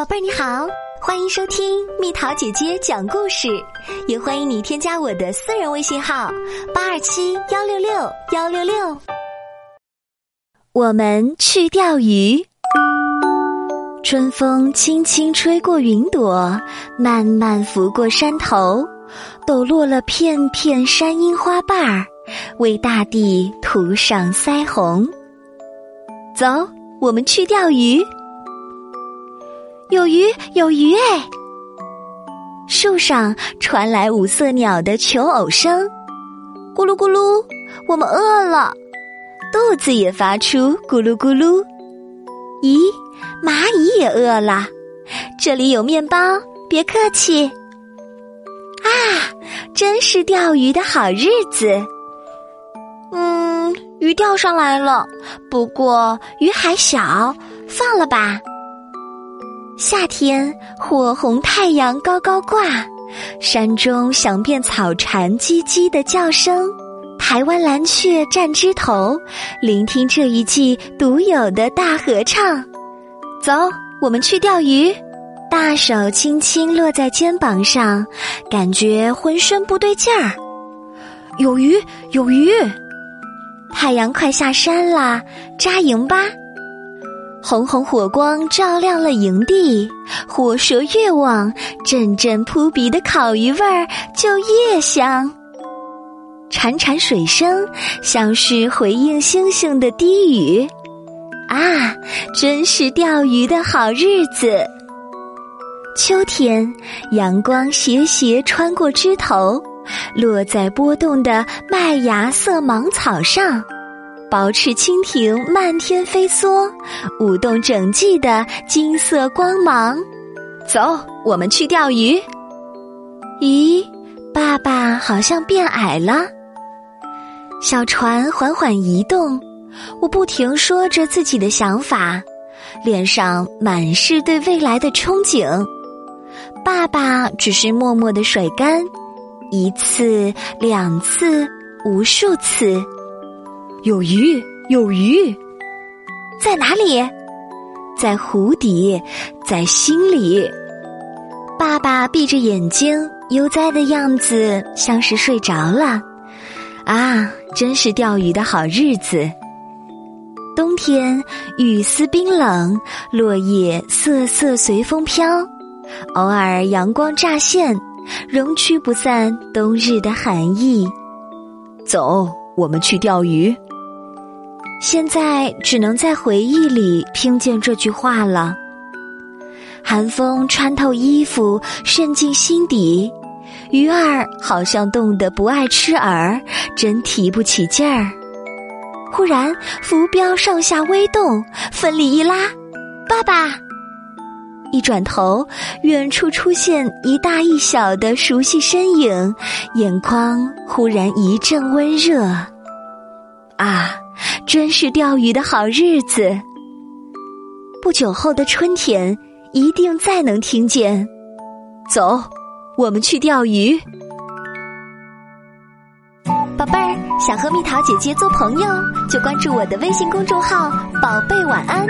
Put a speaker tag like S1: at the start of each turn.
S1: 宝贝儿你好，欢迎收听蜜桃姐姐讲故事，也欢迎你添加我的私人微信号八二七幺六六幺六六。我们去钓鱼，春风轻轻吹过云朵，慢慢拂过山头，抖落了片片山樱花瓣儿，为大地涂上腮红。走，我们去钓鱼。有鱼，有鱼哎！树上传来五色鸟的求偶声，咕噜咕噜，我们饿了，肚子也发出咕噜咕噜。咦，蚂蚁也饿了，这里有面包，别客气。啊，真是钓鱼的好日子。嗯，鱼钓上来了，不过鱼还小，放了吧。夏天，火红太阳高高挂，山中响遍草蝉唧唧的叫声。台湾蓝雀站枝头，聆听这一季独有的大合唱。走，我们去钓鱼。大手轻轻落在肩膀上，感觉浑身不对劲儿。有鱼，有鱼！太阳快下山啦，扎营吧。红红火光照亮了营地，火舌越旺，阵阵扑鼻的烤鱼味儿就越香。潺潺水声像是回应星星的低语，啊，真是钓鱼的好日子。秋天，阳光斜斜穿过枝头，落在波动的麦芽色芒草上。薄翅蜻蜓漫天飞梭，舞动整季的金色光芒。走，我们去钓鱼。咦，爸爸好像变矮了。小船缓缓移动，我不停说着自己的想法，脸上满是对未来的憧憬。爸爸只是默默的甩竿，一次，两次，无数次。有鱼，有鱼，在哪里？在湖底，在心里。爸爸闭着眼睛，悠哉的样子像是睡着了。啊，真是钓鱼的好日子！冬天雨丝冰冷，落叶瑟瑟随风飘，偶尔阳光乍现，仍驱不散冬日的寒意。
S2: 走，我们去钓鱼。
S1: 现在只能在回忆里听见这句话了。寒风穿透衣服，渗进心底，鱼儿好像冻得不爱吃饵，真提不起劲儿。忽然浮标上下微动，奋力一拉，爸爸！一转头，远处出现一大一小的熟悉身影，眼眶忽然一阵温热。啊！真是钓鱼的好日子。不久后的春天，一定再能听见。走，我们去钓鱼。宝贝儿，想和蜜桃姐姐做朋友，就关注我的微信公众号“宝贝晚安”。